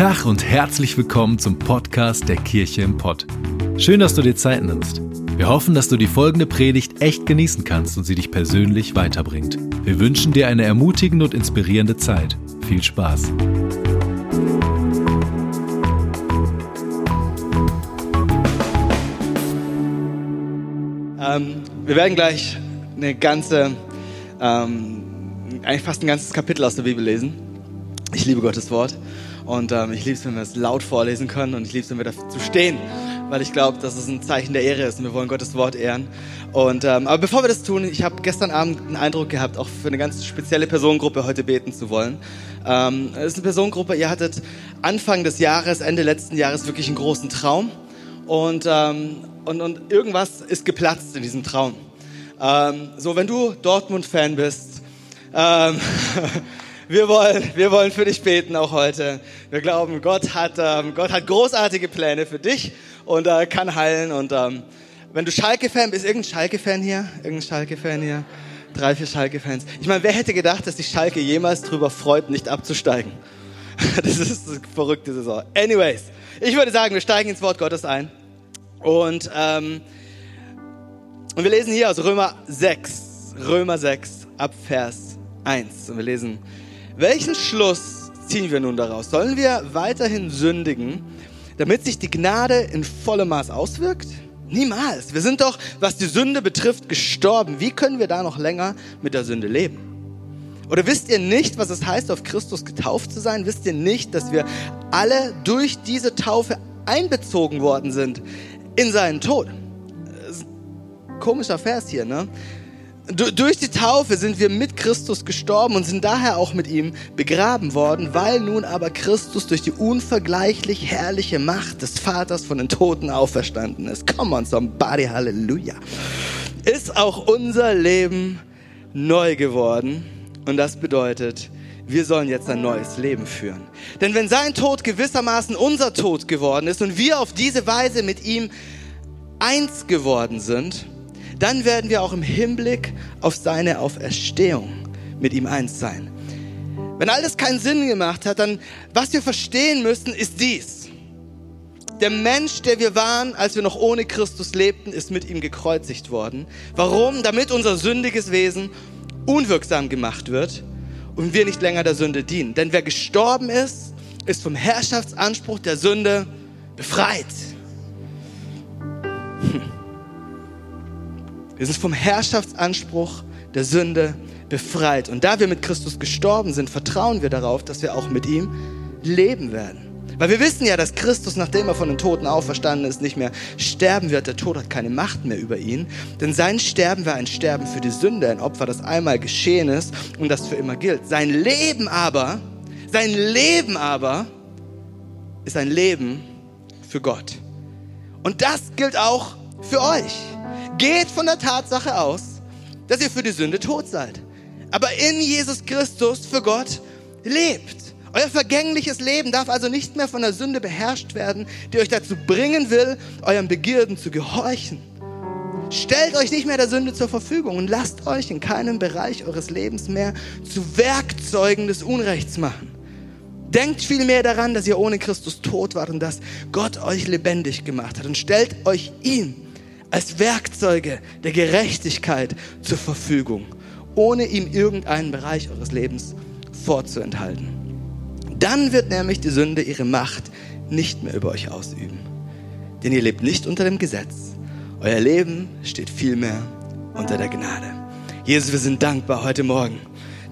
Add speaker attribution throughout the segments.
Speaker 1: Tag und herzlich willkommen zum Podcast der Kirche im Pott. Schön, dass du dir Zeit nimmst. Wir hoffen, dass du die folgende Predigt echt genießen kannst und sie dich persönlich weiterbringt. Wir wünschen dir eine ermutigende und inspirierende Zeit. Viel Spaß.
Speaker 2: Ähm, wir werden gleich eine ganze, ähm, eigentlich fast ein ganzes Kapitel aus der Bibel lesen. Ich liebe Gottes Wort und ähm, ich liebe es, wenn wir es laut vorlesen können und ich liebe es, wenn wir dafür stehen, weil ich glaube, dass es ein Zeichen der Ehre ist und wir wollen Gottes Wort ehren. Und, ähm, aber bevor wir das tun, ich habe gestern Abend einen Eindruck gehabt, auch für eine ganz spezielle Personengruppe heute beten zu wollen. Ähm, es ist eine Personengruppe, ihr hattet Anfang des Jahres, Ende letzten Jahres wirklich einen großen Traum und, ähm, und, und irgendwas ist geplatzt in diesem Traum. Ähm, so, wenn du Dortmund-Fan bist, ähm, wir, wollen, wir wollen für dich beten auch heute. Wir glauben, Gott hat, ähm, Gott hat großartige Pläne für dich und äh, kann heilen. Und ähm, wenn du Schalke-Fan bist, irgendein Schalke-Fan hier? Irgendein Schalke-Fan hier? Drei, vier Schalke-Fans. Ich meine, wer hätte gedacht, dass sich Schalke jemals drüber freut, nicht abzusteigen? Das ist eine verrückte Saison. Anyways, ich würde sagen, wir steigen ins Wort Gottes ein. Und, ähm, und wir lesen hier aus Römer 6, Römer 6 ab Vers 1. Und wir lesen, welchen Schluss ziehen wir nun daraus? Sollen wir weiterhin sündigen, damit sich die Gnade in vollem Maß auswirkt? Niemals. Wir sind doch, was die Sünde betrifft, gestorben. Wie können wir da noch länger mit der Sünde leben? Oder wisst ihr nicht, was es heißt, auf Christus getauft zu sein? Wisst ihr nicht, dass wir alle durch diese Taufe einbezogen worden sind in seinen Tod? Komischer Vers hier, ne? Durch die Taufe sind wir mit Christus gestorben und sind daher auch mit ihm begraben worden, weil nun aber Christus durch die unvergleichlich herrliche Macht des Vaters von den Toten auferstanden ist. Come on, somebody, Halleluja. Ist auch unser Leben neu geworden und das bedeutet, wir sollen jetzt ein neues Leben führen. Denn wenn sein Tod gewissermaßen unser Tod geworden ist und wir auf diese Weise mit ihm eins geworden sind, dann werden wir auch im Hinblick auf seine Auferstehung mit ihm eins sein. Wenn alles keinen Sinn gemacht hat, dann was wir verstehen müssen, ist dies. Der Mensch, der wir waren, als wir noch ohne Christus lebten, ist mit ihm gekreuzigt worden. Warum? Damit unser sündiges Wesen unwirksam gemacht wird und wir nicht länger der Sünde dienen. Denn wer gestorben ist, ist vom Herrschaftsanspruch der Sünde befreit. Hm. Wir sind vom Herrschaftsanspruch der Sünde befreit. Und da wir mit Christus gestorben sind, vertrauen wir darauf, dass wir auch mit ihm leben werden. Weil wir wissen ja, dass Christus, nachdem er von den Toten auferstanden ist, nicht mehr sterben wird. Der Tod hat keine Macht mehr über ihn. Denn sein Sterben war ein Sterben für die Sünde, ein Opfer, das einmal geschehen ist und das für immer gilt. Sein Leben aber, sein Leben aber ist ein Leben für Gott. Und das gilt auch für euch. Geht von der Tatsache aus, dass ihr für die Sünde tot seid. Aber in Jesus Christus für Gott lebt. Euer vergängliches Leben darf also nicht mehr von der Sünde beherrscht werden, die euch dazu bringen will, euren Begierden zu gehorchen. Stellt euch nicht mehr der Sünde zur Verfügung und lasst euch in keinem Bereich eures Lebens mehr zu Werkzeugen des Unrechts machen. Denkt vielmehr daran, dass ihr ohne Christus tot wart und dass Gott euch lebendig gemacht hat und stellt euch ihm als Werkzeuge der Gerechtigkeit zur Verfügung, ohne ihm irgendeinen Bereich eures Lebens vorzuenthalten. Dann wird nämlich die Sünde ihre Macht nicht mehr über euch ausüben. Denn ihr lebt nicht unter dem Gesetz. Euer Leben steht vielmehr unter der Gnade. Jesus, wir sind dankbar heute Morgen,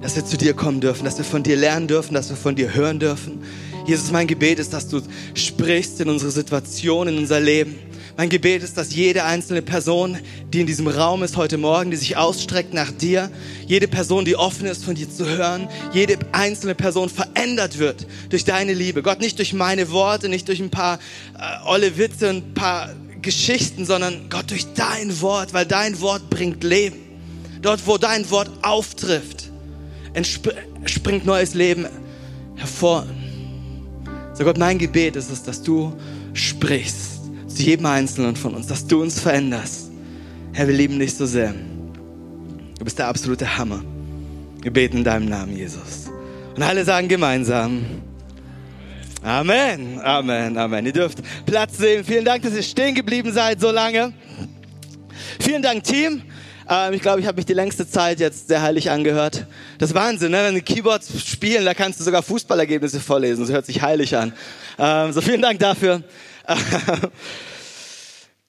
Speaker 2: dass wir zu dir kommen dürfen, dass wir von dir lernen dürfen, dass wir von dir hören dürfen. Jesus, mein Gebet ist, dass du sprichst in unsere Situation, in unser Leben mein Gebet ist, dass jede einzelne Person, die in diesem Raum ist heute Morgen, die sich ausstreckt nach dir, jede Person, die offen ist, von dir zu hören, jede einzelne Person verändert wird durch deine Liebe. Gott, nicht durch meine Worte, nicht durch ein paar äh, olle Witze, ein paar Geschichten, sondern Gott durch dein Wort, weil dein Wort bringt Leben. Dort, wo dein Wort auftrifft, entspringt neues Leben hervor. So Gott, mein Gebet ist es, dass du sprichst zu jedem Einzelnen von uns, dass du uns veränderst. Herr, wir lieben dich so sehr. Du bist der absolute Hammer. Wir beten in deinem Namen, Jesus. Und alle sagen gemeinsam, Amen, Amen, Amen. Ihr dürft Platz nehmen. Vielen Dank, dass ihr stehen geblieben seid so lange. Vielen Dank, Team. Ähm, ich glaube, ich habe mich die längste Zeit jetzt sehr heilig angehört. Das ist Wahnsinn, ne? wenn die Keyboards spielen, da kannst du sogar Fußballergebnisse vorlesen. Das hört sich heilig an. Ähm, so vielen Dank dafür.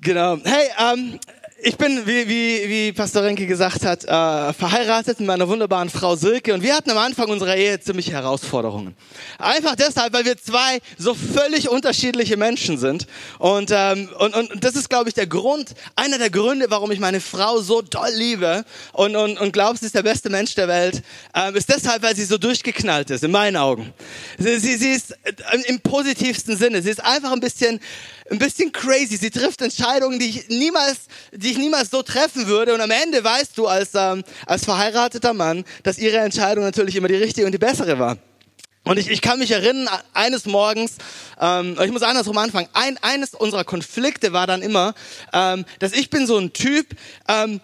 Speaker 2: genau. Um, hey, ähm, ich bin, wie, wie, wie Pastor Renke gesagt hat, äh, verheiratet mit meiner wunderbaren Frau Silke und wir hatten am Anfang unserer Ehe ziemlich Herausforderungen. Einfach deshalb, weil wir zwei so völlig unterschiedliche Menschen sind und, ähm, und, und das ist, glaube ich, der Grund, einer der Gründe, warum ich meine Frau so doll liebe und, und, und glaube, sie ist der beste Mensch der Welt, ähm, ist deshalb, weil sie so durchgeknallt ist, in meinen Augen. Sie, sie, sie ist äh, im positivsten Sinne, sie ist einfach ein bisschen ein bisschen crazy. Sie trifft Entscheidungen, die ich niemals, die ich niemals so treffen würde. Und am Ende weißt du als, ähm, als verheirateter Mann, dass ihre Entscheidung natürlich immer die richtige und die bessere war. Und ich, ich kann mich erinnern, eines Morgens, ähm, ich muss andersrum anfangen, ein, eines unserer Konflikte war dann immer, ähm, dass ich bin so ein Typ, ähm,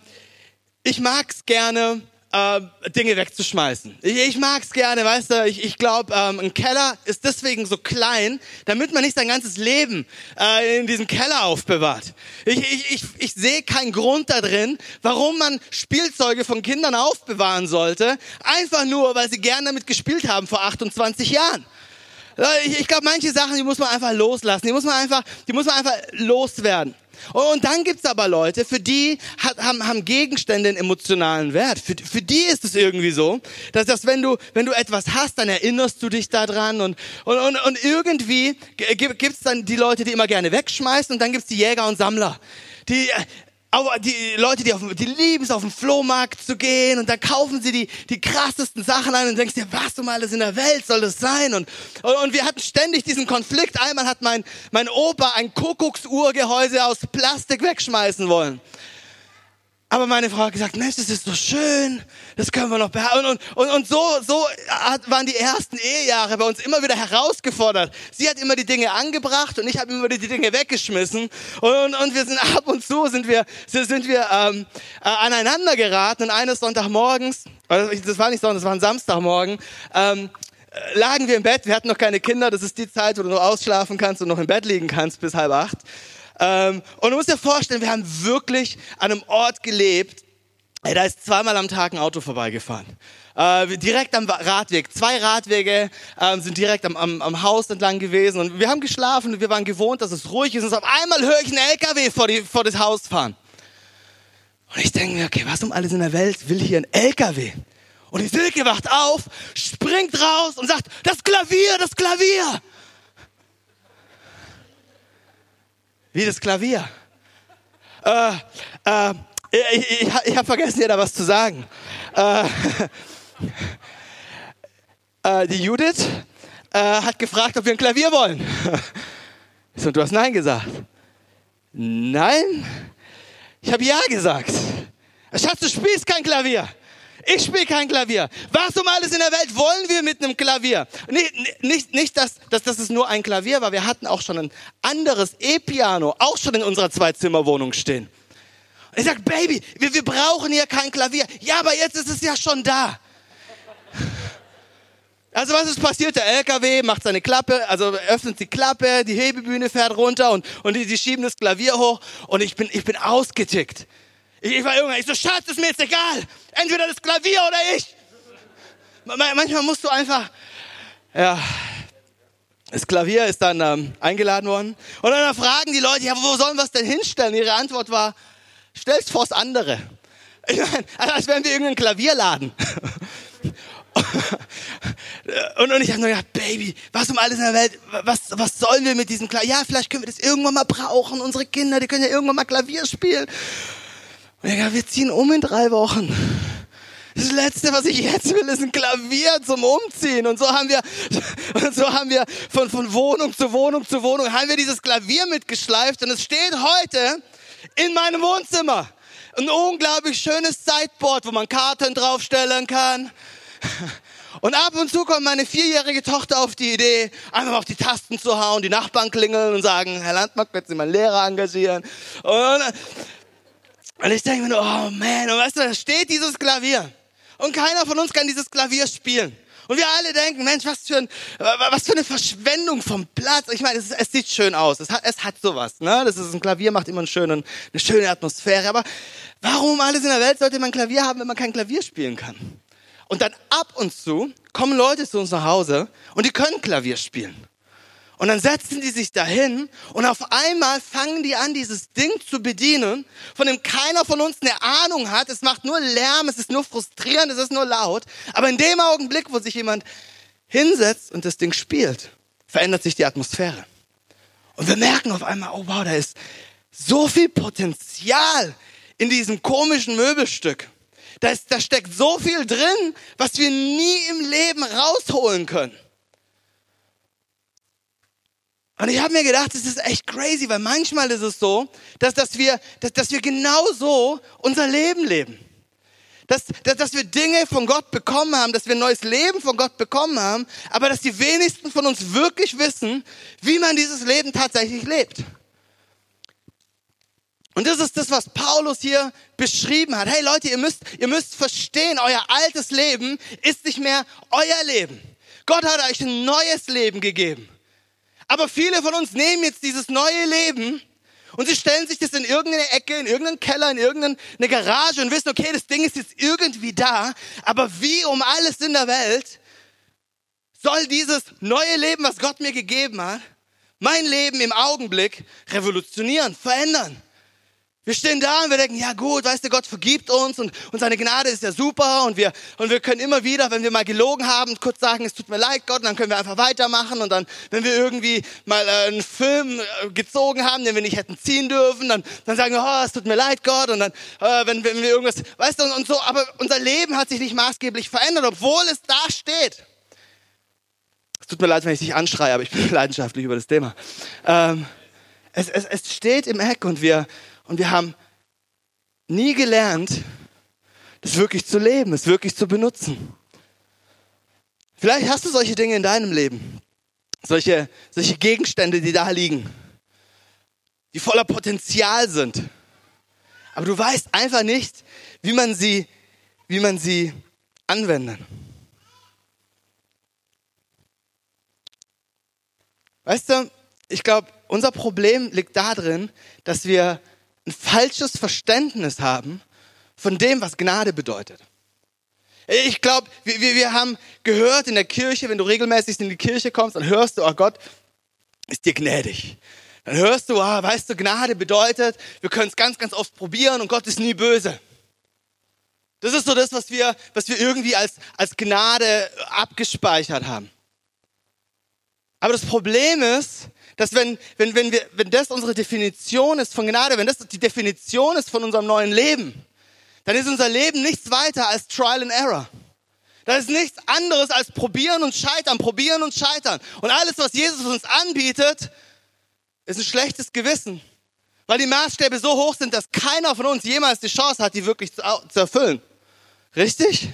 Speaker 2: ich mag's gerne, äh, Dinge wegzuschmeißen. Ich, ich mag es gerne, weißt du, ich, ich glaube, ähm, ein Keller ist deswegen so klein, damit man nicht sein ganzes Leben äh, in diesem Keller aufbewahrt. Ich, ich, ich, ich sehe keinen Grund da drin, warum man Spielzeuge von Kindern aufbewahren sollte, einfach nur, weil sie gern damit gespielt haben vor 28 Jahren. Ich, ich glaube, manche Sachen, die muss man einfach loslassen, die muss man einfach, die muss man einfach loswerden. Und dann gibt's aber Leute, für die hat, haben, haben Gegenstände einen emotionalen Wert. Für, für die ist es irgendwie so, dass, dass wenn, du, wenn du etwas hast, dann erinnerst du dich daran. Und, und, und, und irgendwie gibt's dann die Leute, die immer gerne wegschmeißen. Und dann gibt's die Jäger und Sammler. Die, die Leute, die, auf, die lieben es, auf den Flohmarkt zu gehen und dann kaufen sie die, die krassesten Sachen ein und denkst dir, was um alles in der Welt soll das sein? Und, und, und wir hatten ständig diesen Konflikt. Einmal hat mein, mein Opa ein Kuckucksuhrgehäuse aus Plastik wegschmeißen wollen. Aber meine Frau hat gesagt, Mensch, das ist so schön, das können wir noch behalten. Und, und, und so, so waren die ersten Ehejahre bei uns immer wieder herausgefordert. Sie hat immer die Dinge angebracht und ich habe immer die Dinge weggeschmissen. Und, und wir sind ab und zu sind wir, sind wir ähm, äh, aneinander geraten. Und eines Sonntagmorgens, das war nicht Sonntag, das war ein Samstagmorgen, ähm, lagen wir im Bett. Wir hatten noch keine Kinder. Das ist die Zeit, wo du noch ausschlafen kannst und noch im Bett liegen kannst bis halb acht. Ähm, und du musst dir vorstellen, wir haben wirklich an einem Ort gelebt, ey, da ist zweimal am Tag ein Auto vorbeigefahren. Äh, direkt am Radweg. Zwei Radwege äh, sind direkt am, am, am Haus entlang gewesen. Und wir haben geschlafen und wir waren gewohnt, dass es ruhig ist. Und auf einmal höre ich einen LKW vor, die, vor das Haus fahren. Und ich denke mir, okay, was um alles in der Welt will hier ein LKW? Und die Silke wacht auf, springt raus und sagt, das Klavier, das Klavier. Wie das Klavier. Äh, äh, ich, ich, ich habe vergessen, dir da was zu sagen. Äh, äh, die Judith äh, hat gefragt, ob wir ein Klavier wollen. Und du hast Nein gesagt. Nein? Ich habe Ja gesagt. Schatz, du spielst kein Klavier. Ich spiele kein Klavier. Was um alles in der Welt wollen wir mit einem Klavier? Nicht, nicht, nicht dass, dass, dass es nur ein Klavier war. Wir hatten auch schon ein anderes E-Piano, auch schon in unserer Zwei-Zimmer-Wohnung stehen. Und ich sage, Baby, wir, wir brauchen hier kein Klavier. Ja, aber jetzt ist es ja schon da. Also was ist passiert? Der LKW macht seine Klappe, also öffnet die Klappe, die Hebebühne fährt runter und, und die, die schieben das Klavier hoch und ich bin, ich bin ausgetickt. Ich, war irgendwann, ich so, Schatz, ist mir jetzt egal. Entweder das Klavier oder ich. Manchmal musst du einfach, ja, das Klavier ist dann ähm, eingeladen worden. Und dann fragen die Leute, ja, wo sollen wir es denn hinstellen? Ihre Antwort war, stell's vors andere. Ich meine, als wären wir irgendein Klavierladen. Und, und ich habe nur gedacht, Baby, was um alles in der Welt, was, was sollen wir mit diesem Klavier? Ja, vielleicht können wir das irgendwann mal brauchen. Unsere Kinder, die können ja irgendwann mal Klavier spielen. Und wir ziehen um in drei Wochen. Das Letzte, was ich jetzt will, ist ein Klavier zum Umziehen. Und so haben wir, und so haben wir von, von Wohnung zu Wohnung zu Wohnung, haben wir dieses Klavier mitgeschleift. Und es steht heute in meinem Wohnzimmer. Ein unglaublich schönes Sideboard, wo man Karten draufstellen kann. Und ab und zu kommt meine vierjährige Tochter auf die Idee, einfach auf die Tasten zu hauen, die Nachbarn klingeln und sagen, Herr Landmark, können Sie mal einen Lehrer engagieren? Und und ich denke mir nur, oh man, und weißt du, da steht dieses Klavier. Und keiner von uns kann dieses Klavier spielen. Und wir alle denken, Mensch, was für, ein, was für eine Verschwendung vom Platz. Ich meine, es, es sieht schön aus. Es hat, es hat sowas. Ne? Das ist ein Klavier, macht immer einen schönen, eine schöne Atmosphäre. Aber warum alles in der Welt sollte man ein Klavier haben, wenn man kein Klavier spielen kann? Und dann ab und zu kommen Leute zu uns nach Hause und die können Klavier spielen. Und dann setzen die sich dahin und auf einmal fangen die an, dieses Ding zu bedienen, von dem keiner von uns eine Ahnung hat. Es macht nur Lärm, es ist nur frustrierend, es ist nur laut. Aber in dem Augenblick, wo sich jemand hinsetzt und das Ding spielt, verändert sich die Atmosphäre. Und wir merken auf einmal, oh wow, da ist so viel Potenzial in diesem komischen Möbelstück. Da, ist, da steckt so viel drin, was wir nie im Leben rausholen können. Und ich habe mir gedacht, das ist echt crazy, weil manchmal ist es so, dass, dass, wir, dass, dass wir genau so unser Leben leben. Dass, dass, dass wir Dinge von Gott bekommen haben, dass wir ein neues Leben von Gott bekommen haben, aber dass die wenigsten von uns wirklich wissen, wie man dieses Leben tatsächlich lebt. Und das ist das, was Paulus hier beschrieben hat. Hey Leute, ihr müsst, ihr müsst verstehen, euer altes Leben ist nicht mehr euer Leben. Gott hat euch ein neues Leben gegeben. Aber viele von uns nehmen jetzt dieses neue Leben und sie stellen sich das in irgendeine Ecke, in irgendeinen Keller, in irgendeine Garage und wissen, okay, das Ding ist jetzt irgendwie da, aber wie um alles in der Welt soll dieses neue Leben, was Gott mir gegeben hat, mein Leben im Augenblick revolutionieren, verändern? Wir stehen da und wir denken, ja gut, weißt du, Gott vergibt uns und, und seine Gnade ist ja super und wir, und wir können immer wieder, wenn wir mal gelogen haben, kurz sagen, es tut mir leid, Gott, und dann können wir einfach weitermachen und dann, wenn wir irgendwie mal äh, einen Film äh, gezogen haben, den wir nicht hätten ziehen dürfen, dann, dann sagen wir, oh, es tut mir leid, Gott, und dann, äh, wenn, wenn wir irgendwas, weißt du, und, und so, aber unser Leben hat sich nicht maßgeblich verändert, obwohl es da steht. Es tut mir leid, wenn ich dich anschreie, aber ich bin leidenschaftlich über das Thema. Ähm, es, es, es steht im Eck und wir, und wir haben nie gelernt, das wirklich zu leben, es wirklich zu benutzen. Vielleicht hast du solche Dinge in deinem Leben, solche, solche Gegenstände, die da liegen, die voller Potenzial sind. Aber du weißt einfach nicht, wie man sie, wie man sie anwendet. Weißt du, ich glaube, unser Problem liegt darin, dass wir ein falsches Verständnis haben von dem, was Gnade bedeutet. Ich glaube, wir, wir haben gehört in der Kirche, wenn du regelmäßig in die Kirche kommst, dann hörst du, oh Gott ist dir gnädig. Dann hörst du, ah, weißt du, Gnade bedeutet, wir können es ganz, ganz oft probieren und Gott ist nie böse. Das ist so das, was wir, was wir irgendwie als, als Gnade abgespeichert haben. Aber das Problem ist, dass wenn, wenn, wenn, wir, wenn das unsere Definition ist von Gnade, wenn das die Definition ist von unserem neuen Leben, dann ist unser Leben nichts weiter als Trial and Error. Das ist nichts anderes als probieren und scheitern, probieren und scheitern. Und alles, was Jesus uns anbietet, ist ein schlechtes Gewissen. Weil die Maßstäbe so hoch sind, dass keiner von uns jemals die Chance hat, die wirklich zu, zu erfüllen. Richtig?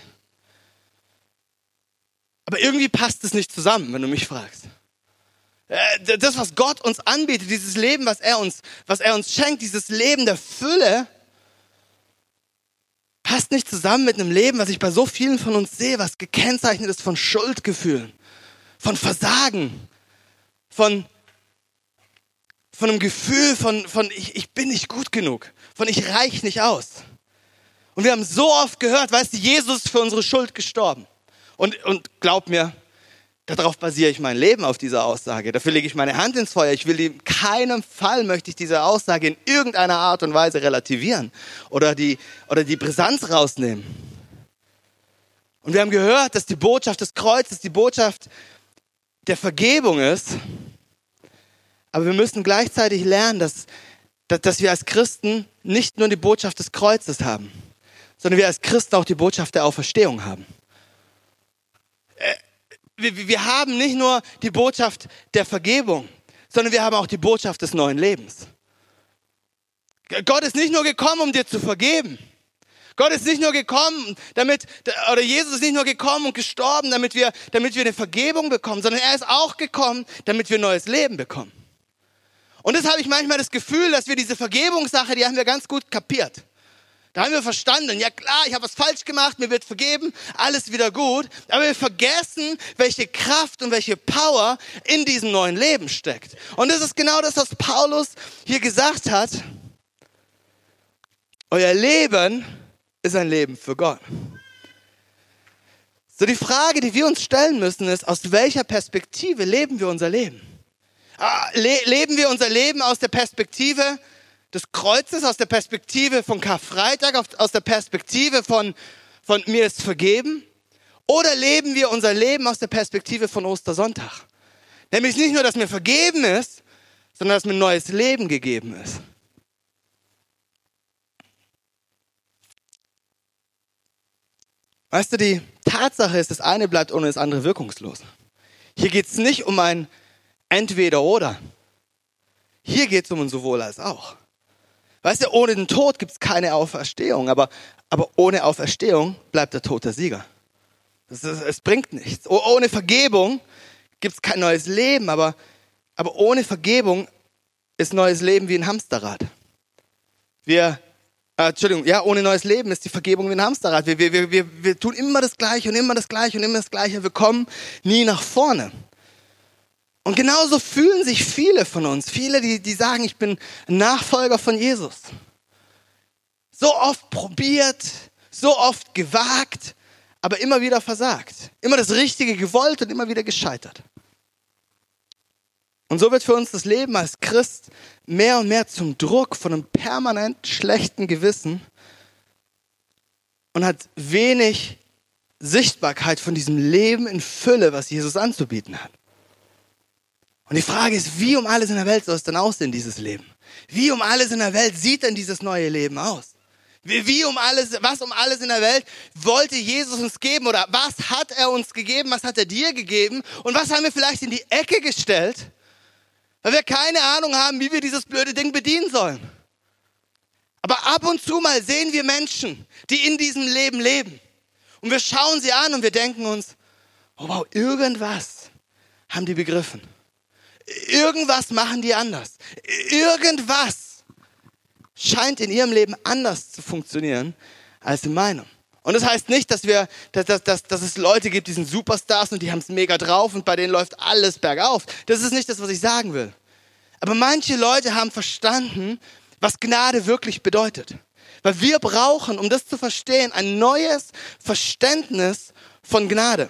Speaker 2: Aber irgendwie passt es nicht zusammen, wenn du mich fragst. Äh, das, was Gott uns anbietet, dieses Leben, was er uns, was er uns schenkt, dieses Leben der Fülle, passt nicht zusammen mit einem Leben, was ich bei so vielen von uns sehe, was gekennzeichnet ist von Schuldgefühlen, von Versagen, von, von einem Gefühl von, von ich, ich bin nicht gut genug, von ich reich nicht aus. Und wir haben so oft gehört, weißt du, Jesus ist für unsere Schuld gestorben. Und, und glaub mir, Darauf basiere ich mein Leben auf dieser Aussage. Dafür lege ich meine Hand ins Feuer. Ich will in keinem Fall möchte ich diese Aussage in irgendeiner Art und Weise relativieren oder die, oder die Brisanz rausnehmen. Und wir haben gehört, dass die Botschaft des Kreuzes die Botschaft der Vergebung ist. Aber wir müssen gleichzeitig lernen, dass, dass, dass wir als Christen nicht nur die Botschaft des Kreuzes haben, sondern wir als Christen auch die Botschaft der Auferstehung haben wir, wir haben nicht nur die Botschaft der Vergebung, sondern wir haben auch die Botschaft des neuen Lebens. Gott ist nicht nur gekommen, um dir zu vergeben. Gott ist nicht nur gekommen, damit, oder Jesus ist nicht nur gekommen und gestorben, damit wir, damit wir eine Vergebung bekommen, sondern er ist auch gekommen, damit wir neues Leben bekommen. Und das habe ich manchmal das Gefühl, dass wir diese Vergebungssache, die haben wir ganz gut kapiert. Da haben wir verstanden, ja klar, ich habe was falsch gemacht, mir wird vergeben, alles wieder gut. Aber wir vergessen, welche Kraft und welche Power in diesem neuen Leben steckt. Und das ist genau das, was Paulus hier gesagt hat. Euer Leben ist ein Leben für Gott. So die Frage, die wir uns stellen müssen, ist, aus welcher Perspektive leben wir unser Leben? Ah, le leben wir unser Leben aus der Perspektive des Kreuzes, aus der Perspektive von Karfreitag, aus der Perspektive von, von mir ist vergeben? Oder leben wir unser Leben aus der Perspektive von Ostersonntag? Nämlich nicht nur, dass mir vergeben ist, sondern dass mir neues Leben gegeben ist. Weißt du, die Tatsache ist, das eine bleibt ohne das andere wirkungslos. Hier geht es nicht um ein Entweder-Oder. Hier geht es um ein sowohl als auch. Weißt du, ohne den Tod gibt es keine Auferstehung, aber, aber ohne Auferstehung bleibt der Tod der Sieger. Es bringt nichts. Ohne Vergebung gibt es kein neues Leben, aber, aber ohne Vergebung ist neues Leben wie ein Hamsterrad. Wir, äh, Entschuldigung, ja, ohne neues Leben ist die Vergebung wie ein Hamsterrad. Wir, wir, wir, wir tun immer das Gleiche und immer das Gleiche und immer das Gleiche. Wir kommen nie nach vorne. Und genauso fühlen sich viele von uns, viele, die, die sagen, ich bin Nachfolger von Jesus. So oft probiert, so oft gewagt, aber immer wieder versagt. Immer das Richtige gewollt und immer wieder gescheitert. Und so wird für uns das Leben als Christ mehr und mehr zum Druck von einem permanent schlechten Gewissen und hat wenig Sichtbarkeit von diesem Leben in Fülle, was Jesus anzubieten hat. Und die Frage ist, wie um alles in der Welt soll es denn aussehen, dieses Leben? Wie um alles in der Welt sieht denn dieses neue Leben aus? Wie, wie um alles, was um alles in der Welt wollte Jesus uns geben oder was hat er uns gegeben, was hat er dir gegeben und was haben wir vielleicht in die Ecke gestellt, weil wir keine Ahnung haben, wie wir dieses blöde Ding bedienen sollen. Aber ab und zu mal sehen wir Menschen, die in diesem Leben leben. Und wir schauen sie an und wir denken uns, oh wow, irgendwas haben die begriffen. Irgendwas machen die anders. Irgendwas scheint in ihrem Leben anders zu funktionieren als in meinem. Und das heißt nicht, dass, wir, dass, dass, dass, dass es Leute gibt, die sind Superstars und die haben es mega drauf und bei denen läuft alles bergauf. Das ist nicht das, was ich sagen will. Aber manche Leute haben verstanden, was Gnade wirklich bedeutet. Weil wir brauchen, um das zu verstehen, ein neues Verständnis von Gnade.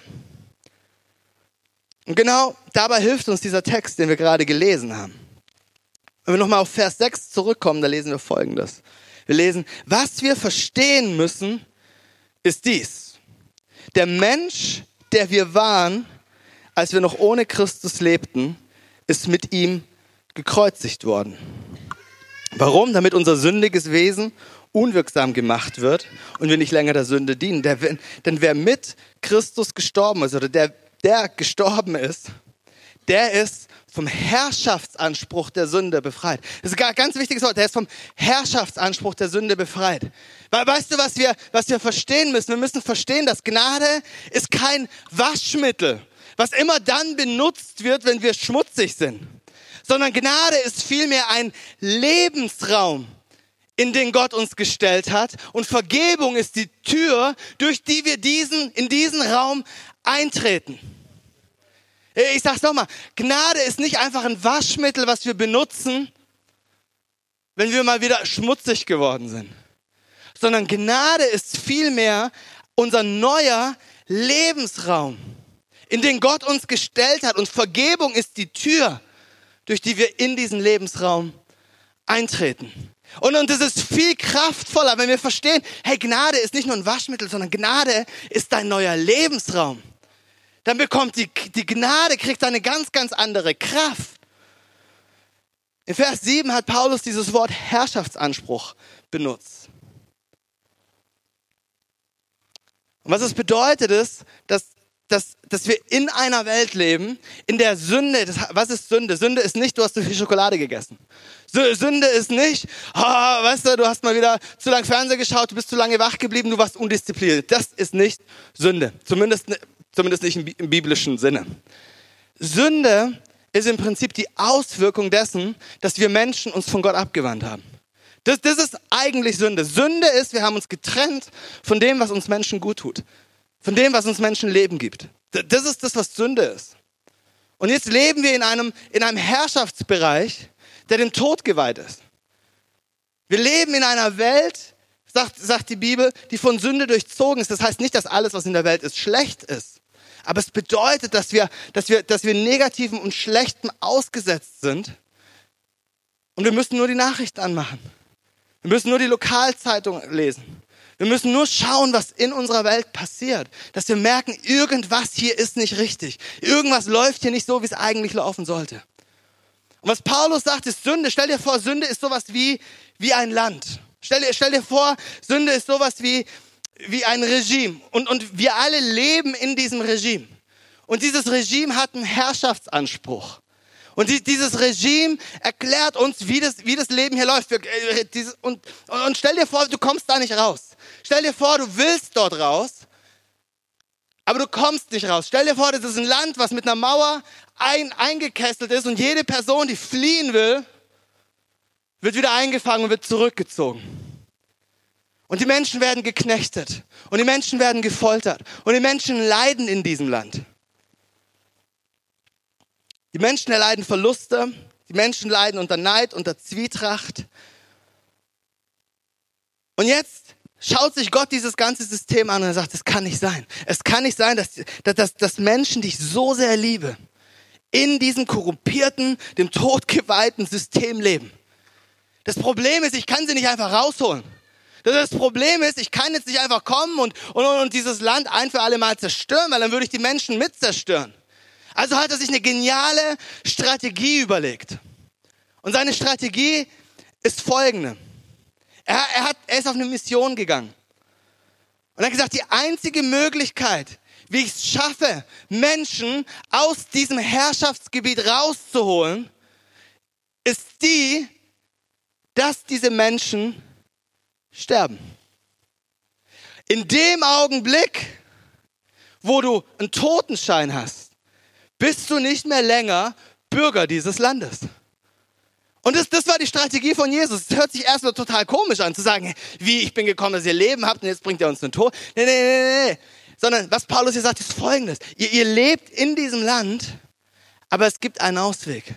Speaker 2: Und genau dabei hilft uns dieser Text, den wir gerade gelesen haben. Wenn wir nochmal auf Vers 6 zurückkommen, da lesen wir Folgendes. Wir lesen, was wir verstehen müssen, ist dies. Der Mensch, der wir waren, als wir noch ohne Christus lebten, ist mit ihm gekreuzigt worden. Warum? Damit unser sündiges Wesen unwirksam gemacht wird und wir nicht länger der Sünde dienen. denn wer mit Christus gestorben ist oder der der gestorben ist, der ist vom Herrschaftsanspruch der Sünde befreit. Das ist ein ganz wichtiges Wort. Der ist vom Herrschaftsanspruch der Sünde befreit. Weißt du, was wir, was wir verstehen müssen? Wir müssen verstehen, dass Gnade ist kein Waschmittel, was immer dann benutzt wird, wenn wir schmutzig sind. Sondern Gnade ist vielmehr ein Lebensraum, in den Gott uns gestellt hat. Und Vergebung ist die Tür, durch die wir diesen, in diesen Raum eintreten. Ich sag's nochmal, Gnade ist nicht einfach ein Waschmittel, was wir benutzen, wenn wir mal wieder schmutzig geworden sind, sondern Gnade ist vielmehr unser neuer Lebensraum, in den Gott uns gestellt hat. Und Vergebung ist die Tür, durch die wir in diesen Lebensraum eintreten. Und, und es ist viel kraftvoller, wenn wir verstehen, hey, Gnade ist nicht nur ein Waschmittel, sondern Gnade ist dein neuer Lebensraum dann bekommt die, die Gnade, kriegt eine ganz, ganz andere Kraft. In Vers 7 hat Paulus dieses Wort Herrschaftsanspruch benutzt. Und was es bedeutet ist, dass, dass, dass wir in einer Welt leben, in der Sünde, das, was ist Sünde? Sünde ist nicht, du hast zu viel Schokolade gegessen. Sünde ist nicht, oh, weißt du, du hast mal wieder zu lange Fernsehen geschaut, du bist zu lange wach geblieben, du warst undiszipliniert. Das ist nicht Sünde. Zumindest Zumindest nicht im biblischen Sinne. Sünde ist im Prinzip die Auswirkung dessen, dass wir Menschen uns von Gott abgewandt haben. Das, das ist eigentlich Sünde. Sünde ist, wir haben uns getrennt von dem, was uns Menschen gut tut. Von dem, was uns Menschen Leben gibt. Das ist das, was Sünde ist. Und jetzt leben wir in einem, in einem Herrschaftsbereich, der dem Tod geweiht ist. Wir leben in einer Welt, sagt, sagt die Bibel, die von Sünde durchzogen ist. Das heißt nicht, dass alles, was in der Welt ist, schlecht ist. Aber es bedeutet, dass wir, dass wir, dass wir negativen und schlechten ausgesetzt sind. Und wir müssen nur die Nachrichten anmachen. Wir müssen nur die Lokalzeitung lesen. Wir müssen nur schauen, was in unserer Welt passiert. Dass wir merken, irgendwas hier ist nicht richtig. Irgendwas läuft hier nicht so, wie es eigentlich laufen sollte. Und was Paulus sagt, ist Sünde. Stell dir vor, Sünde ist sowas wie, wie ein Land. Stell dir, stell dir vor, Sünde ist sowas wie, wie ein Regime. Und, und wir alle leben in diesem Regime. Und dieses Regime hat einen Herrschaftsanspruch. Und die, dieses Regime erklärt uns, wie das, wie das Leben hier läuft. Äh, und, und stell dir vor, du kommst da nicht raus. Stell dir vor, du willst dort raus, aber du kommst nicht raus. Stell dir vor, das ist ein Land, was mit einer Mauer ein, eingekesselt ist und jede Person, die fliehen will, wird wieder eingefangen und wird zurückgezogen. Und die Menschen werden geknechtet und die Menschen werden gefoltert und die Menschen leiden in diesem Land. Die Menschen erleiden Verluste, die Menschen leiden unter Neid, unter Zwietracht. Und jetzt schaut sich Gott dieses ganze System an und sagt, es kann nicht sein. Es kann nicht sein, dass, dass, dass Menschen, die ich so sehr liebe, in diesem korrumpierten, dem Tod geweihten System leben. Das Problem ist, ich kann sie nicht einfach rausholen. Das Problem ist, ich kann jetzt nicht einfach kommen und, und, und dieses Land ein für alle Mal zerstören, weil dann würde ich die Menschen mit zerstören. Also hat er sich eine geniale Strategie überlegt. Und seine Strategie ist folgende. Er, er, hat, er ist auf eine Mission gegangen. Und er hat gesagt, die einzige Möglichkeit, wie ich es schaffe, Menschen aus diesem Herrschaftsgebiet rauszuholen, ist die, dass diese Menschen sterben. In dem Augenblick, wo du einen Totenschein hast, bist du nicht mehr länger Bürger dieses Landes. Und das, das war die Strategie von Jesus. Es hört sich erstmal total komisch an, zu sagen, wie ich bin gekommen, dass ihr Leben habt und jetzt bringt ihr uns den Tod. Nee, nee, nee, nee. Sondern was Paulus hier sagt, ist folgendes. Ihr, ihr lebt in diesem Land, aber es gibt einen Ausweg.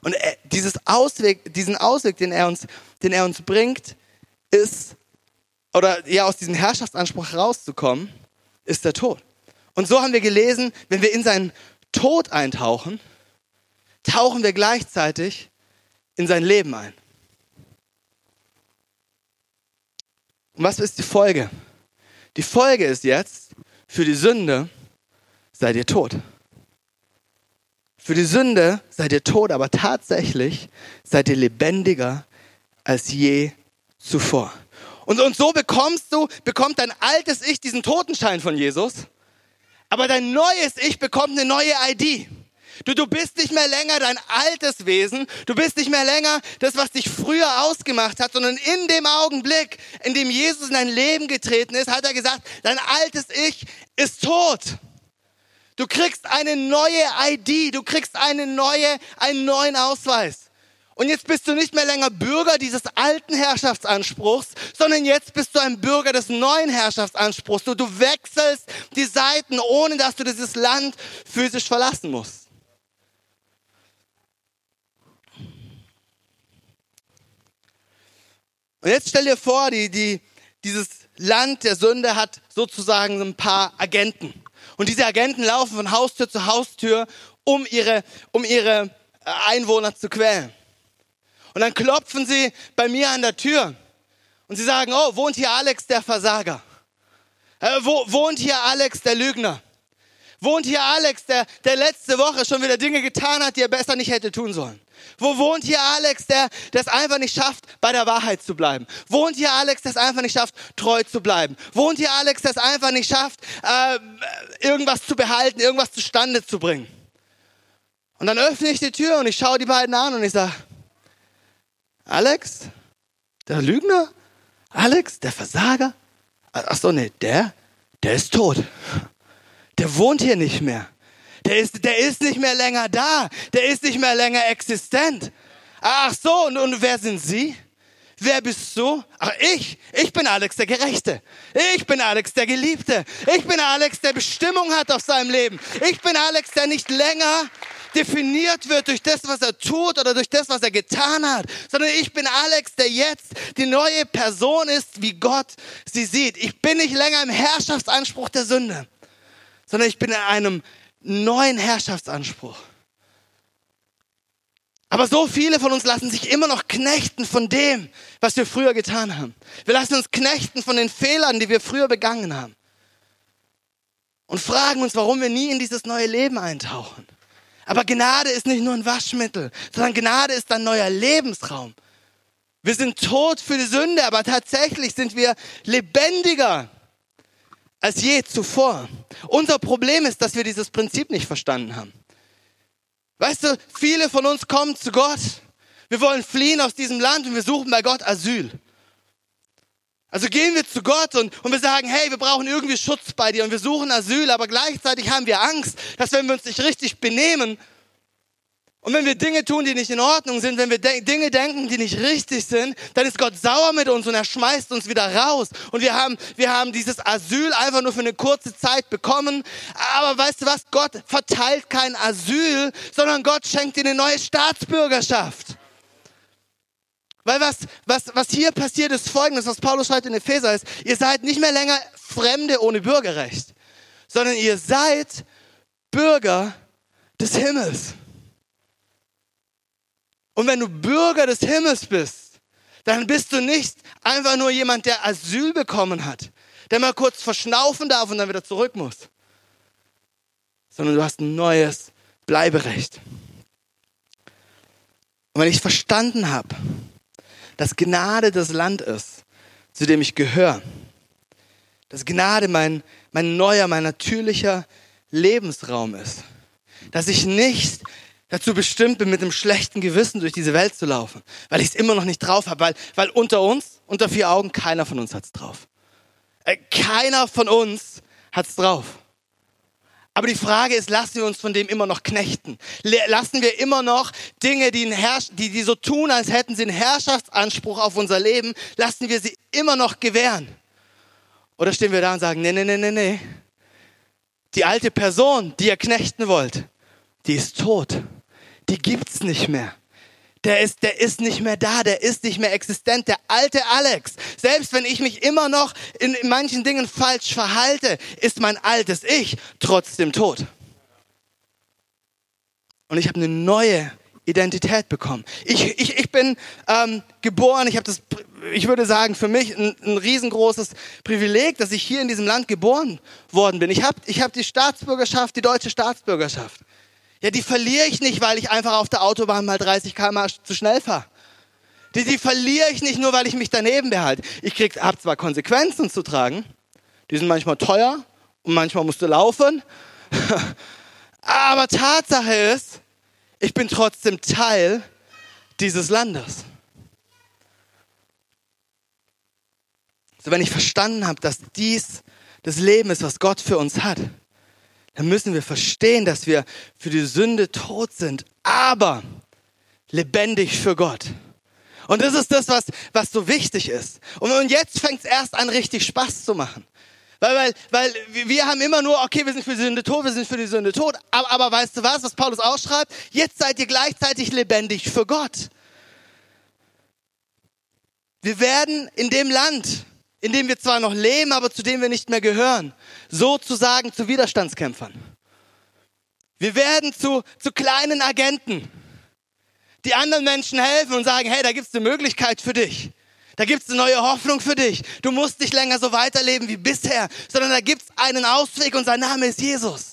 Speaker 2: Und er, dieses Ausweg, diesen Ausweg, den er uns, den er uns bringt, ist, oder ja, aus diesem Herrschaftsanspruch rauszukommen, ist der Tod. Und so haben wir gelesen, wenn wir in seinen Tod eintauchen, tauchen wir gleichzeitig in sein Leben ein. Und was ist die Folge? Die Folge ist jetzt, für die Sünde seid ihr tot. Für die Sünde seid ihr tot, aber tatsächlich seid ihr lebendiger als je zuvor. Und, und so bekommst du, bekommt dein altes Ich diesen Totenschein von Jesus, aber dein neues Ich bekommt eine neue ID. Du, du bist nicht mehr länger dein altes Wesen, du bist nicht mehr länger das, was dich früher ausgemacht hat, sondern in dem Augenblick, in dem Jesus in dein Leben getreten ist, hat er gesagt, dein altes Ich ist tot. Du kriegst eine neue ID, du kriegst eine neue, einen neuen Ausweis. Und jetzt bist du nicht mehr länger Bürger dieses alten Herrschaftsanspruchs, sondern jetzt bist du ein Bürger des neuen Herrschaftsanspruchs. Du, du wechselst die Seiten, ohne dass du dieses Land physisch verlassen musst. Und jetzt stell dir vor, die, die, dieses Land der Sünde hat sozusagen ein paar Agenten. Und diese Agenten laufen von Haustür zu Haustür, um ihre, um ihre Einwohner zu quälen. Und dann klopfen sie bei mir an der Tür und sie sagen, oh, wohnt hier Alex der Versager? Äh, wo, wohnt hier Alex der Lügner? Wohnt hier Alex, der, der letzte Woche schon wieder Dinge getan hat, die er besser nicht hätte tun sollen? Wo wohnt hier Alex, der es einfach nicht schafft, bei der Wahrheit zu bleiben? Wohnt hier Alex, der es einfach nicht schafft, treu zu bleiben? Wohnt hier Alex, der es einfach nicht schafft, äh, irgendwas zu behalten, irgendwas zustande zu bringen? Und dann öffne ich die Tür und ich schaue die beiden an und ich sage, Alex, der Lügner? Alex, der Versager? Ach so, nee, der, der ist tot. Der wohnt hier nicht mehr. Der ist, der ist nicht mehr länger da. Der ist nicht mehr länger existent. Ach so, und, und wer sind Sie? Wer bist du? Ach, ich. Ich bin Alex der Gerechte. Ich bin Alex der Geliebte. Ich bin Alex, der Bestimmung hat auf seinem Leben. Ich bin Alex, der nicht länger definiert wird durch das, was er tut oder durch das, was er getan hat, sondern ich bin Alex, der jetzt die neue Person ist, wie Gott sie sieht. Ich bin nicht länger im Herrschaftsanspruch der Sünde, sondern ich bin in einem neuen Herrschaftsanspruch. Aber so viele von uns lassen sich immer noch knechten von dem, was wir früher getan haben. Wir lassen uns knechten von den Fehlern, die wir früher begangen haben. Und fragen uns, warum wir nie in dieses neue Leben eintauchen. Aber Gnade ist nicht nur ein Waschmittel, sondern Gnade ist ein neuer Lebensraum. Wir sind tot für die Sünde, aber tatsächlich sind wir lebendiger als je zuvor. Unser Problem ist, dass wir dieses Prinzip nicht verstanden haben. Weißt du, viele von uns kommen zu Gott. Wir wollen fliehen aus diesem Land und wir suchen bei Gott Asyl. Also gehen wir zu Gott und, und wir sagen, hey, wir brauchen irgendwie Schutz bei dir und wir suchen Asyl, aber gleichzeitig haben wir Angst, dass wenn wir uns nicht richtig benehmen, und wenn wir Dinge tun, die nicht in Ordnung sind, wenn wir de Dinge denken, die nicht richtig sind, dann ist Gott sauer mit uns und er schmeißt uns wieder raus. Und wir haben, wir haben dieses Asyl einfach nur für eine kurze Zeit bekommen. Aber weißt du was? Gott verteilt kein Asyl, sondern Gott schenkt dir eine neue Staatsbürgerschaft. Weil was, was, was hier passiert ist folgendes, was Paulus schreibt in Epheser ist, ihr seid nicht mehr länger Fremde ohne Bürgerrecht, sondern ihr seid Bürger des Himmels. Und wenn du Bürger des Himmels bist, dann bist du nicht einfach nur jemand, der Asyl bekommen hat, der mal kurz verschnaufen darf und dann wieder zurück muss, sondern du hast ein neues Bleiberecht. Und wenn ich verstanden habe, dass Gnade das Land ist, zu dem ich gehöre, dass Gnade mein, mein neuer, mein natürlicher Lebensraum ist, dass ich nicht dazu bestimmt bin, mit einem schlechten Gewissen durch diese Welt zu laufen, weil ich es immer noch nicht drauf habe, weil, weil unter uns, unter vier Augen, keiner von uns hat es drauf. Äh, keiner von uns hat es drauf. Aber die Frage ist, lassen wir uns von dem immer noch knechten? Lassen wir immer noch Dinge, die, die, die so tun, als hätten sie einen Herrschaftsanspruch auf unser Leben, lassen wir sie immer noch gewähren? Oder stehen wir da und sagen, nee, nee, nee, nee, nee. Die alte Person, die ihr knechten wollt, die ist tot die gibt's nicht mehr. Der ist, der ist nicht mehr da, der ist nicht mehr existent. Der alte Alex, selbst wenn ich mich immer noch in, manchen Dingen falsch verhalte, ist mein altes Ich trotzdem tot. Und ich habe eine neue Identität bekommen. Ich, ich, ich bin ähm, geboren, ich habe das, ich würde sagen, für mich ein, ein, riesengroßes Privileg, dass ich hier in diesem Land geboren worden bin. Ich habe ich hab die Staatsbürgerschaft, die deutsche Staatsbürgerschaft. Ja, die verliere ich nicht, weil ich einfach auf der Autobahn mal 30 km zu schnell fahre. Die, die verliere ich nicht nur, weil ich mich daneben behalte. Ich habe zwar Konsequenzen zu tragen, die sind manchmal teuer und manchmal musst du laufen. Aber Tatsache ist, ich bin trotzdem Teil dieses Landes. So, wenn ich verstanden habe, dass dies das Leben ist, was Gott für uns hat, dann müssen wir verstehen, dass wir für die Sünde tot sind, aber lebendig für Gott. Und das ist das, was, was so wichtig ist. Und, jetzt fängt es erst an, richtig Spaß zu machen. Weil, weil, weil wir haben immer nur, okay, wir sind für die Sünde tot, wir sind für die Sünde tot. Aber, aber weißt du was, was Paulus ausschreibt? Jetzt seid ihr gleichzeitig lebendig für Gott. Wir werden in dem Land, in dem wir zwar noch leben, aber zu dem wir nicht mehr gehören, sozusagen zu Widerstandskämpfern. Wir werden zu, zu kleinen Agenten, die anderen Menschen helfen und sagen, hey, da gibt es eine Möglichkeit für dich. Da gibt es eine neue Hoffnung für dich. Du musst nicht länger so weiterleben wie bisher, sondern da gibt es einen Ausweg und sein Name ist Jesus.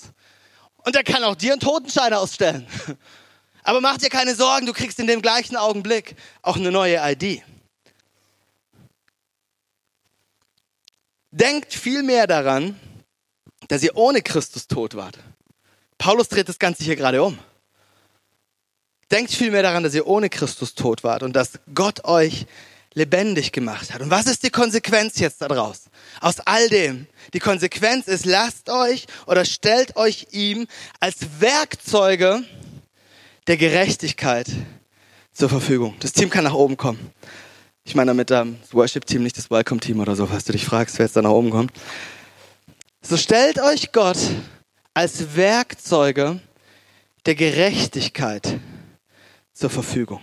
Speaker 2: Und er kann auch dir einen Totenschein ausstellen. Aber mach dir keine Sorgen, du kriegst in dem gleichen Augenblick auch eine neue ID. Denkt viel mehr daran, dass ihr ohne Christus tot wart. Paulus dreht das Ganze hier gerade um. Denkt viel mehr daran, dass ihr ohne Christus tot wart und dass Gott euch lebendig gemacht hat. Und was ist die Konsequenz jetzt daraus? Aus all dem. Die Konsequenz ist, lasst euch oder stellt euch ihm als Werkzeuge der Gerechtigkeit zur Verfügung. Das Team kann nach oben kommen. Ich meine damit ähm, das Worship-Team, nicht das Welcome-Team oder so, falls du dich fragst, wer jetzt da nach oben kommt. So stellt euch Gott als Werkzeuge der Gerechtigkeit zur Verfügung.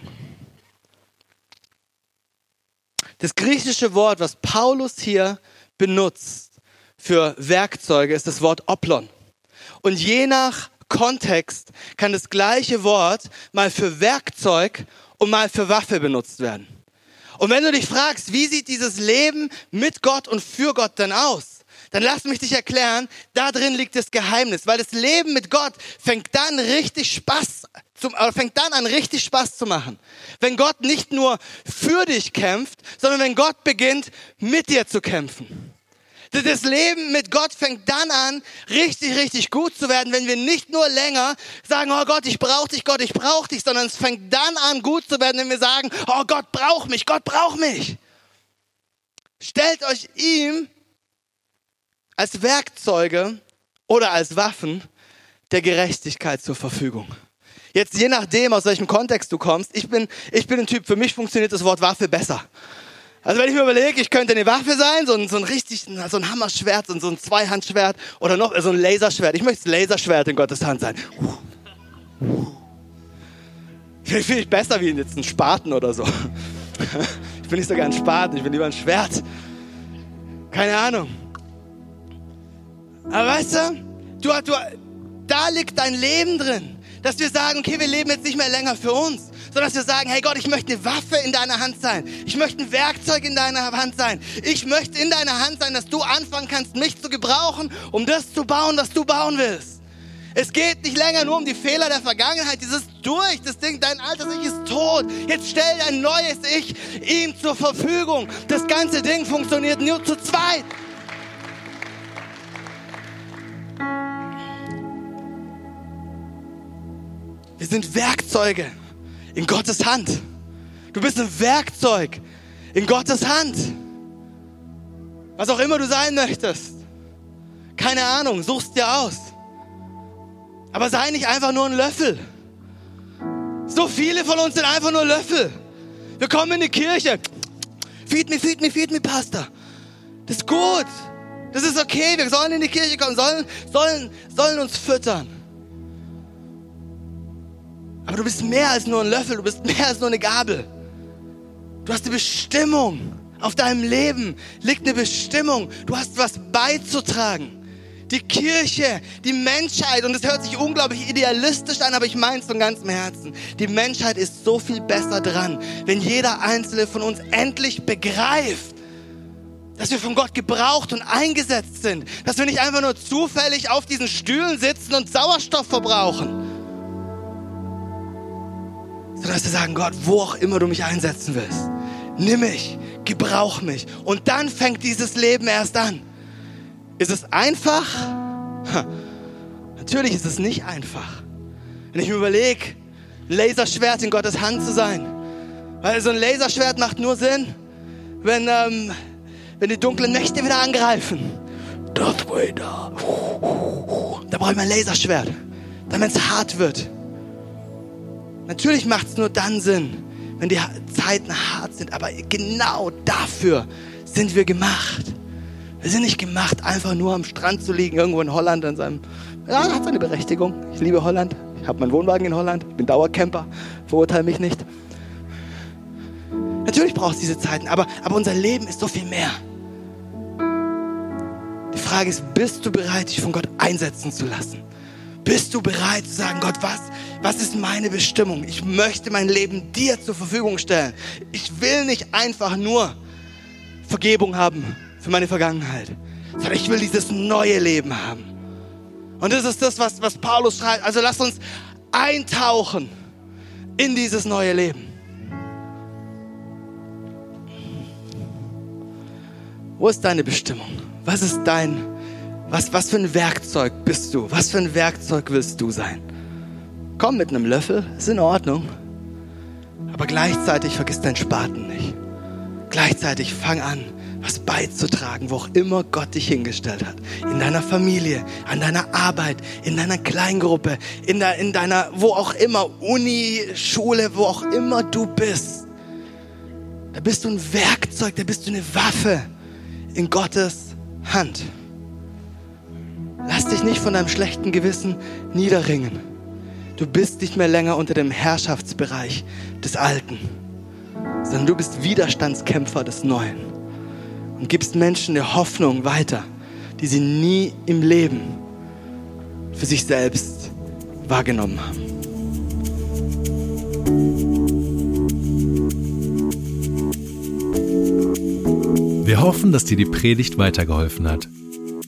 Speaker 2: Das griechische Wort, was Paulus hier benutzt für Werkzeuge, ist das Wort Oplon. Und je nach Kontext kann das gleiche Wort mal für Werkzeug und mal für Waffe benutzt werden. Und wenn du dich fragst, wie sieht dieses Leben mit Gott und für Gott denn aus? dann lass mich dich erklären, da drin liegt das Geheimnis, weil das Leben mit Gott fängt dann richtig Spaß, zum, äh, fängt dann an richtig Spaß zu machen. Wenn Gott nicht nur für dich kämpft, sondern wenn Gott beginnt, mit dir zu kämpfen. Das Leben mit Gott fängt dann an, richtig, richtig gut zu werden, wenn wir nicht nur länger sagen, oh Gott, ich brauche dich, Gott, ich brauche dich, sondern es fängt dann an, gut zu werden, wenn wir sagen, oh Gott, brauch mich, Gott, brauch mich. Stellt euch ihm als Werkzeuge oder als Waffen der Gerechtigkeit zur Verfügung. Jetzt je nachdem, aus welchem Kontext du kommst, ich bin, ich bin ein Typ, für mich funktioniert das Wort Waffe besser. Also wenn ich mir überlege, ich könnte eine Waffe sein, so ein, so ein richtig, so ein Hammerschwert, so ein, so ein Zweihandschwert oder noch so ein Laserschwert. Ich möchte das Laserschwert in Gottes Hand sein. Ich besser wie jetzt ein Spaten oder so. Ich bin nicht sogar ein Spaten, ich bin lieber ein Schwert. Keine Ahnung. Aber weißt du, du, du, da liegt dein Leben drin. Dass wir sagen, okay, wir leben jetzt nicht mehr länger für uns, sondern dass wir sagen, hey Gott, ich möchte eine Waffe in deiner Hand sein. Ich möchte ein Werkzeug in deiner Hand sein. Ich möchte in deiner Hand sein, dass du anfangen kannst, mich zu gebrauchen, um das zu bauen, was du bauen willst. Es geht nicht länger nur um die Fehler der Vergangenheit. Dieses durch. Das Ding, dein altes Ich ist tot. Jetzt stell dein neues Ich ihm zur Verfügung. Das ganze Ding funktioniert nur zu zweit. Wir sind Werkzeuge in Gottes Hand. Du bist ein Werkzeug in Gottes Hand. Was auch immer du sein möchtest. Keine Ahnung, suchst dir aus. Aber sei nicht einfach nur ein Löffel. So viele von uns sind einfach nur Löffel. Wir kommen in die Kirche. Feed me, feed me, feed me, Pastor. Das ist gut. Das ist okay. Wir sollen in die Kirche kommen, sollen, sollen, sollen uns füttern. Aber du bist mehr als nur ein Löffel, du bist mehr als nur eine Gabel. Du hast eine Bestimmung. Auf deinem Leben liegt eine Bestimmung. Du hast was beizutragen. Die Kirche, die Menschheit, und es hört sich unglaublich idealistisch an, aber ich meine es von ganzem Herzen. Die Menschheit ist so viel besser dran, wenn jeder einzelne von uns endlich begreift, dass wir von Gott gebraucht und eingesetzt sind. Dass wir nicht einfach nur zufällig auf diesen Stühlen sitzen und Sauerstoff verbrauchen sondern dass wir sagen, Gott, wo auch immer du mich einsetzen willst, nimm mich, gebrauch mich. Und dann fängt dieses Leben erst an. Ist es einfach? Ha, natürlich ist es nicht einfach. Wenn ich mir überlege, Laserschwert in Gottes Hand zu sein, weil so ein Laserschwert macht nur Sinn, wenn, ähm, wenn die dunklen Mächte wieder angreifen. Darth Vader. Da brauche ich mein Laserschwert, damit es hart wird. Natürlich macht es nur dann Sinn, wenn die Zeiten hart sind, aber genau dafür sind wir gemacht. Wir sind nicht gemacht, einfach nur am Strand zu liegen, irgendwo in Holland an seinem. Ja, hat seine Berechtigung. Ich liebe Holland. Ich habe meinen Wohnwagen in Holland. Ich bin Dauercamper. Verurteile mich nicht. Natürlich braucht es diese Zeiten, aber, aber unser Leben ist so viel mehr. Die Frage ist, bist du bereit, dich von Gott einsetzen zu lassen? Bist du bereit zu sagen, Gott, was, was ist meine Bestimmung? Ich möchte mein Leben dir zur Verfügung stellen. Ich will nicht einfach nur Vergebung haben für meine Vergangenheit, sondern ich will dieses neue Leben haben. Und das ist das, was, was Paulus schreibt. Also lass uns eintauchen in dieses neue Leben. Wo ist deine Bestimmung? Was ist dein was, was für ein Werkzeug bist du? Was für ein Werkzeug willst du sein? Komm mit einem Löffel, ist in Ordnung. Aber gleichzeitig vergiss deinen Spaten nicht. Gleichzeitig fang an, was beizutragen, wo auch immer Gott dich hingestellt hat. In deiner Familie, an deiner Arbeit, in deiner Kleingruppe, in, der, in deiner, wo auch immer, Uni, Schule, wo auch immer du bist. Da bist du ein Werkzeug, da bist du eine Waffe in Gottes Hand. Lass dich nicht von deinem schlechten Gewissen niederringen. Du bist nicht mehr länger unter dem Herrschaftsbereich des Alten, sondern du bist Widerstandskämpfer des Neuen und gibst Menschen eine Hoffnung weiter, die sie nie im Leben für sich selbst wahrgenommen haben.
Speaker 1: Wir hoffen, dass dir die Predigt weitergeholfen hat.